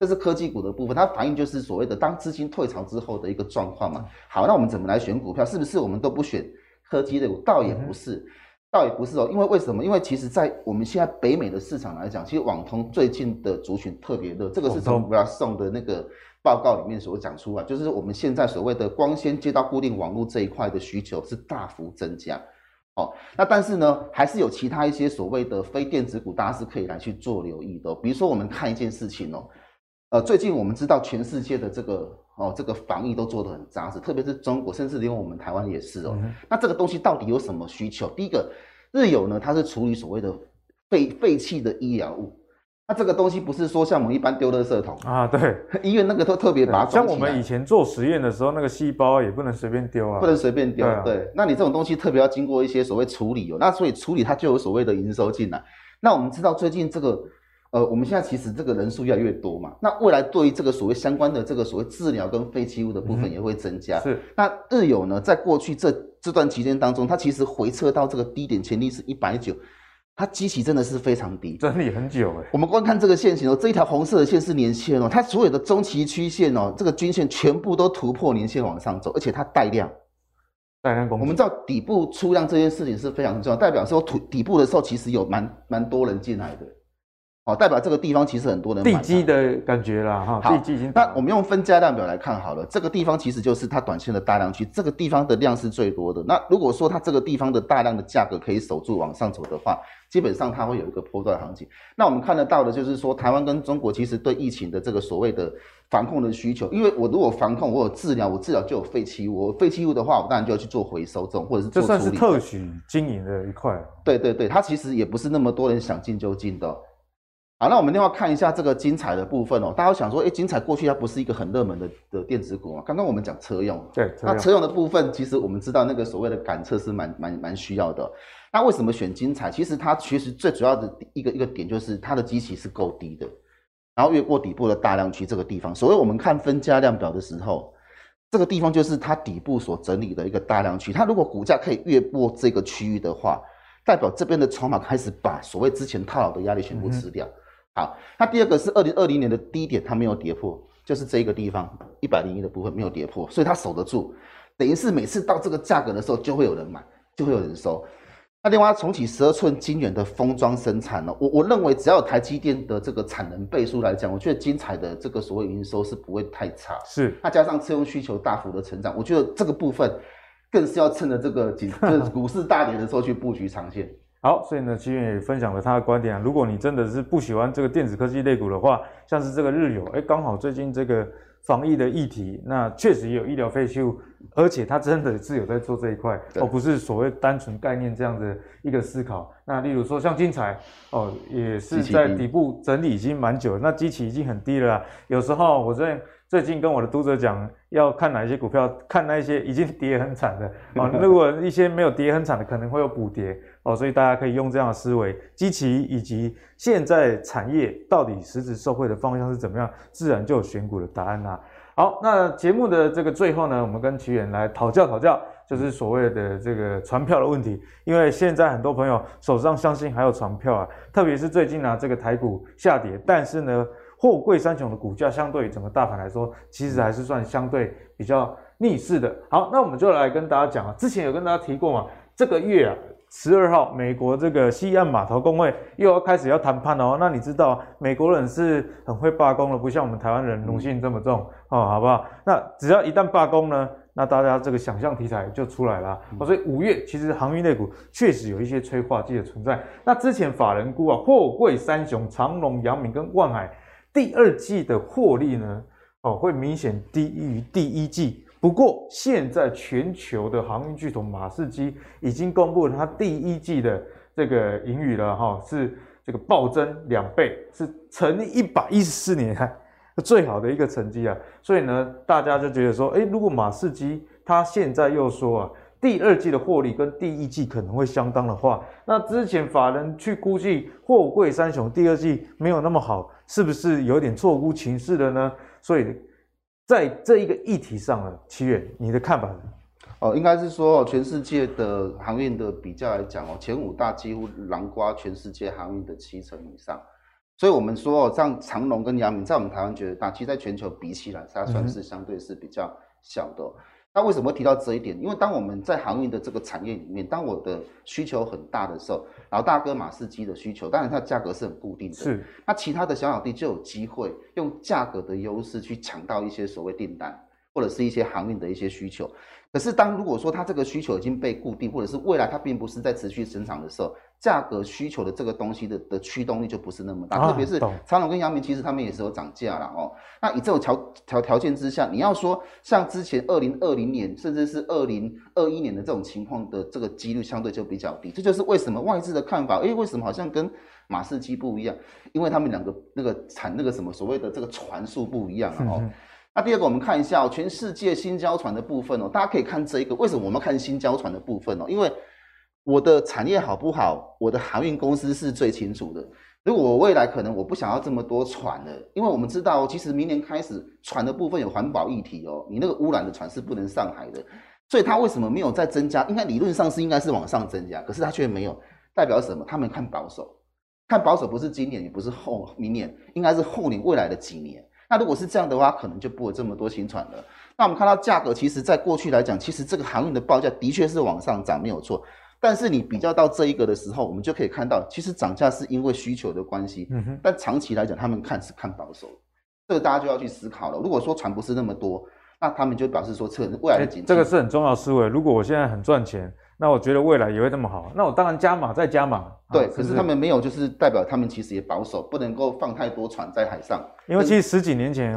这是科技股的部分，它反映就是所谓的当资金退潮之后的一个状况嘛。好，那我们怎么来选股票？是不是我们都不选科技类股？倒也不是，倒也不是哦。因为为什么？因为其实，在我们现在北美的市场来讲，其实网通最近的族群特别热，这个是从我要送的那个。报告里面所讲出来，就是我们现在所谓的光纤接到固定网络这一块的需求是大幅增加，哦，那但是呢，还是有其他一些所谓的非电子股，大家是可以来去做留意的。比如说，我们看一件事情哦，呃，最近我们知道全世界的这个哦，这个防疫都做得很扎实，特别是中国，甚至连我们台湾也是哦。嗯、那这个东西到底有什么需求？第一个，日有呢，它是处理所谓的废废弃的医疗物。那这个东西不是说像我们一般丢垃圾桶啊，对，*laughs* 医院那个都特别把它像我们以前做实验的时候，那个细胞也不能随便丢啊，不能随便丢。对，啊、对，那你这种东西特别要经过一些所谓处理哦，那所以处理它就有所谓的营收进来。那我们知道最近这个，呃，我们现在其实这个人数越来越多嘛，那未来对于这个所谓相关的这个所谓治疗跟废弃物的部分也会增加。嗯、是，那日友呢，在过去这这段期间当中，它其实回撤到这个低点前力是一百九。它基期真的是非常低，整理很久哎。我们光看这个线型哦，这一条红色的线是年线哦，它所有的中期曲线哦，这个均线全部都突破年线往上走，而且它带量，带量。我们知道底部出量这件事情是非常重要，代表说土底部的时候其实有蛮蛮多人进来的。哦，代表这个地方其实很多人地基的感觉啦，哈，地基已经。那我们用分价量表来看好了，这个地方其实就是它短线的大量区，这个地方的量是最多的。那如果说它这个地方的大量的价格可以守住往上走的话，基本上它会有一个波段行情。那我们看得到的就是说，台湾跟中国其实对疫情的这个所谓的防控的需求，因为我如果防控，我有治疗，我治疗就有废弃物，我废弃物的话，我当然就要去做回收这种，或者是做处理。这算是特许经营的一块。对对对，它其实也不是那么多人想进就进的。好，那我们另外看一下这个精彩的部分哦。大家想说，哎，精彩过去它不是一个很热门的的电子股吗？刚刚我们讲车用，对，车那车用的部分，其实我们知道那个所谓的感测是蛮蛮蛮需要的。那为什么选精彩？其实它其实最主要的一个一个点就是它的基期是够低的，然后越过底部的大量区这个地方。所谓我们看分价量表的时候，这个地方就是它底部所整理的一个大量区。它如果股价可以越过这个区域的话，代表这边的筹码开始把所谓之前套牢的压力全部吃掉。嗯好，那第二个是二零二零年的低点，它没有跌破，就是这一个地方一百零一的部分没有跌破，所以它守得住，等于是每次到这个价格的时候，就会有人买，就会有人收。那另外重启十二寸晶圆的封装生产呢，我我认为只要有台积电的这个产能倍数来讲，我觉得精彩的这个所谓营收是不会太差。是，那加上车用需求大幅的成长，我觉得这个部分更是要趁着这个 *laughs* 股市大跌的时候去布局长线。好，所以呢，奇源也分享了他的观点啊。如果你真的是不喜欢这个电子科技类股的话，像是这个日友，哎，刚好最近这个防疫的议题，那确实也有医疗废弃物，而且他真的是有在做这一块，对而不是所谓单纯概念这样的一个思考。那例如说像精彩，哦，也是在底部整理已经蛮久了，那基期已经很低了。有时候我在。最近跟我的读者讲，要看哪一些股票，看那些已经跌很惨的哦。如果一些没有跌很惨的，可能会有补跌哦。所以大家可以用这样的思维，基期以及现在产业到底实质受惠的方向是怎么样，自然就有选股的答案啦。好，那节目的这个最后呢，我们跟奇远来讨教讨教，就是所谓的这个传票的问题。因为现在很多朋友手上相信还有传票啊，特别是最近呢、这个台股下跌，但是呢。货柜三雄的股价相对于整个大盘来说，其实还是算相对比较逆势的。好，那我们就来跟大家讲啊，之前有跟大家提过嘛，这个月啊，十二号，美国这个西岸码头工会又要开始要谈判哦。那你知道，美国人是很会罢工的，不像我们台湾人奴性这么重哦，好不好？那只要一旦罢工呢，那大家这个想象题材就出来了。哦，所以五月其实航运类股确实有一些催化剂的存在。那之前法人估啊，货柜三雄长荣、阳明跟万海。第二季的获利呢，哦，会明显低于第一季，不过现在全球的航运巨头马士基已经公布了它第一季的这个盈余了哈，是这个暴增两倍，是成立一百一十四年来最好的一个成绩啊。所以呢，大家就觉得说，哎，如果马士基它现在又说啊。第二季的获利跟第一季可能会相当的话，那之前法人去估计货柜三雄第二季没有那么好，是不是有点错估情势了呢？所以在这一个议题上啊，七月，你的看法？哦，应该是说全世界的航运的比较来讲哦，前五大几乎囊括全世界航运的七成以上，所以我们说哦，像长荣跟阳明在我们台湾觉得大，其实在全球比起来，它算是相对是比较小的。那为什么会提到这一点？因为当我们在航运的这个产业里面，当我的需求很大的时候，老大哥马士基的需求，当然它的价格是很固定的。是。那其他的小小弟就有机会用价格的优势去抢到一些所谓订单，或者是一些航运的一些需求。可是当如果说它这个需求已经被固定，或者是未来它并不是在持续增长的时候，价格需求的这个东西的的驱动力就不是那么大。啊、特别是长隆跟阳明，其实他们也是有涨价了哦。那以这种条条条件之下，你要说像之前二零二零年，甚至是二零二一年的这种情况的这个几率相对就比较低。这就是为什么外资的看法，哎，为什么好像跟马士基不一样？因为他们两个那个产那个什么所谓的这个船数不一样啊哦。嗯那第二个，我们看一下哦，全世界新交船的部分哦，大家可以看这一个。为什么我们看新交船的部分哦？因为我的产业好不好，我的航运公司是最清楚的。如果我未来可能我不想要这么多船了，因为我们知道，其实明年开始船的部分有环保议题哦，你那个污染的船是不能上海的，所以它为什么没有再增加？应该理论上是应该是往上增加，可是它却没有，代表什么？他们看保守，看保守不是今年，也不是后明年，应该是后年未来的几年。那如果是这样的话，可能就不会这么多新船了。那我们看到价格，其实在过去来讲，其实这个航运的报价的确是往上涨，没有错。但是你比较到这一个的时候，我们就可以看到，其实涨价是因为需求的关系。嗯哼。但长期来讲，他们看是看保守，这个大家就要去思考了。如果说船不是那么多，那他们就表示说，这未来的景气，这个是很重要的思维。如果我现在很赚钱。那我觉得未来也会那么好，那我当然加码再加码。对，可是他们没有，就是代表他们其实也保守，不能够放太多船在海上。因为其实十几年前，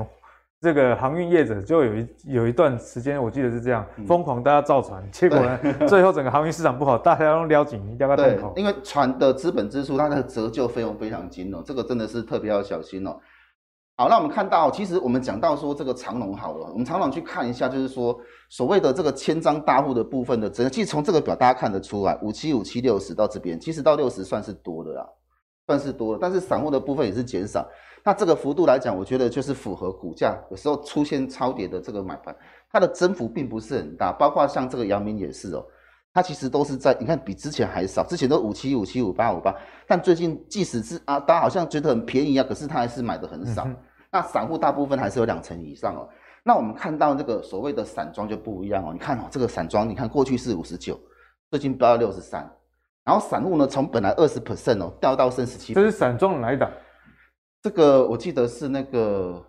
这个航运业者就有一有一段时间，我记得是这样，疯狂大家造船，结果呢，*laughs* *laughs* 最后整个航运市场不好，大家都撩紧撩个洞口。因为船的资本支出，它的折旧费用非常惊哦，这个真的是特别要小心哦。好，那我们看到，其实我们讲到说这个长龙好了，我们长龙去看一下，就是说所谓的这个千张大户的部分的，其实从这个表大家看得出来，五七五七六十到这边，其实到六十算是多的啦，算是多了，但是散户的部分也是减少。那这个幅度来讲，我觉得就是符合股价有时候出现超跌的这个买盘，它的增幅并不是很大，包括像这个阳明也是哦，它其实都是在你看比之前还少，之前都五七五七五八五八，但最近即使是啊，大家好像觉得很便宜啊，可是他还是买的很少。嗯那散户大部分还是有两成以上哦。那我们看到这个所谓的散装就不一样哦。你看哦，这个散装，你看过去是五十九，最近飙到六十三。然后散户呢，从本来二十 percent 哦，掉到剩十七。这是散装来的。这个我记得是那个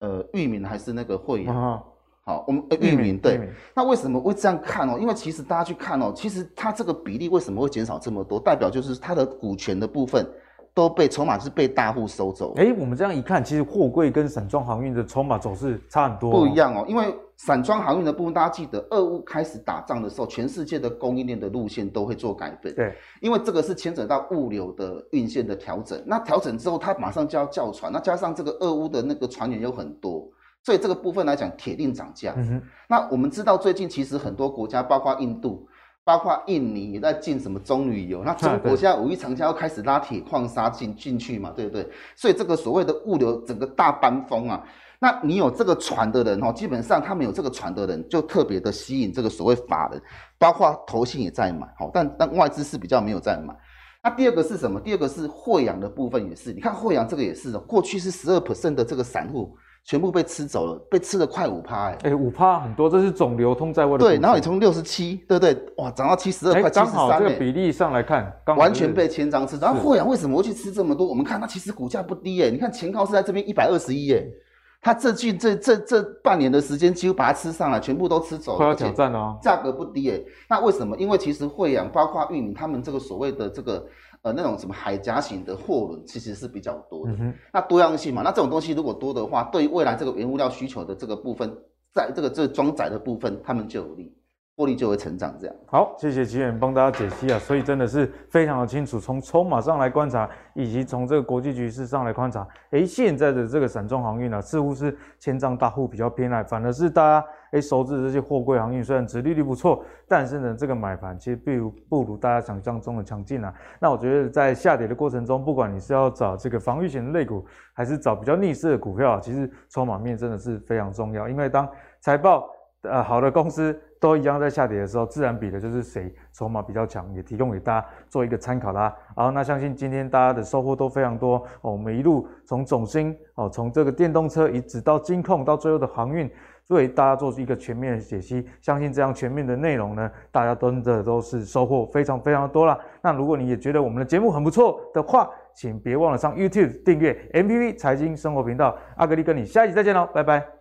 呃域名还是那个会员？啊、好，我们呃裕民对。那为什么会这样看哦？因为其实大家去看哦，其实它这个比例为什么会减少这么多？代表就是它的股权的部分。都被筹码是被大户收走。哎，我们这样一看，其实货柜跟散装航运的筹码走势差很多。不一样哦，因为散装航运的部分，大家记得，俄乌开始打仗的时候，全世界的供应链的路线都会做改变。对，因为这个是牵扯到物流的运线的调整。那调整之后，它马上就要叫船，那加上这个俄乌的那个船员有很多，所以这个部分来讲，铁定涨价。嗯哼。那我们知道，最近其实很多国家，包括印度。包括印尼也在进什么棕榈油，那中国现在五一长假要开始拉铁矿砂进进去嘛，对不对？所以这个所谓的物流整个大班风啊，那你有这个船的人哦，基本上他们有这个船的人就特别的吸引这个所谓法人，包括投信也在买，好，但但外资是比较没有在买。那第二个是什么？第二个是惠阳的部分也是，你看惠阳这个也是哦，过去是十二 percent 的这个散户。全部被吃走了，被吃了快五趴哎！哎，五趴很多，这是总流通在外的。对，然后你从六十七，对不对？哇，涨到七十二块，刚好这个比例上来看，完全被千张吃。然后慧洋为什么会去吃这么多？我们看它其实股价不低哎，你看前高是在这边一百二十一哎，它这近这这这半年的时间几乎把它吃上来，全部都吃走了，快要挑战哦。价格不低哎，那为什么？因为其实慧洋包括玉米他们这个所谓的这个。呃，那种什么海岬型的货轮其实是比较多的，嗯、那多样性嘛，那这种东西如果多的话，对于未来这个原物料需求的这个部分，在这个这装载的部分，他们就有利。获利就会成长，这样。好，谢谢奇远帮大家解析啊，所以真的是非常的清楚，从筹码上来观察，以及从这个国际局势上来观察，诶，现在的这个散装航运呢、啊，似乎是千张大户比较偏爱，反而是大家诶熟知的这些货柜航运，虽然殖利率不错，但是呢，这个买盘其实不如不如大家想象中的强劲啊。那我觉得在下跌的过程中，不管你是要找这个防御型的类股，还是找比较逆势的股票，其实筹码面真的是非常重要，因为当财报呃好的公司。都一样，在下跌的时候，自然比的就是谁筹码比较强，也提供给大家做一个参考啦。好，那相信今天大家的收获都非常多哦。我们一路从总星哦，从这个电动车一直到金控，到最后的航运，为大家做出一个全面的解析。相信这样全面的内容呢，大家真的都是收获非常非常多啦。那如果你也觉得我们的节目很不错的话，请别忘了上 YouTube 订阅 MPP 财经生活频道。阿格力跟你下一集再见喽，拜拜。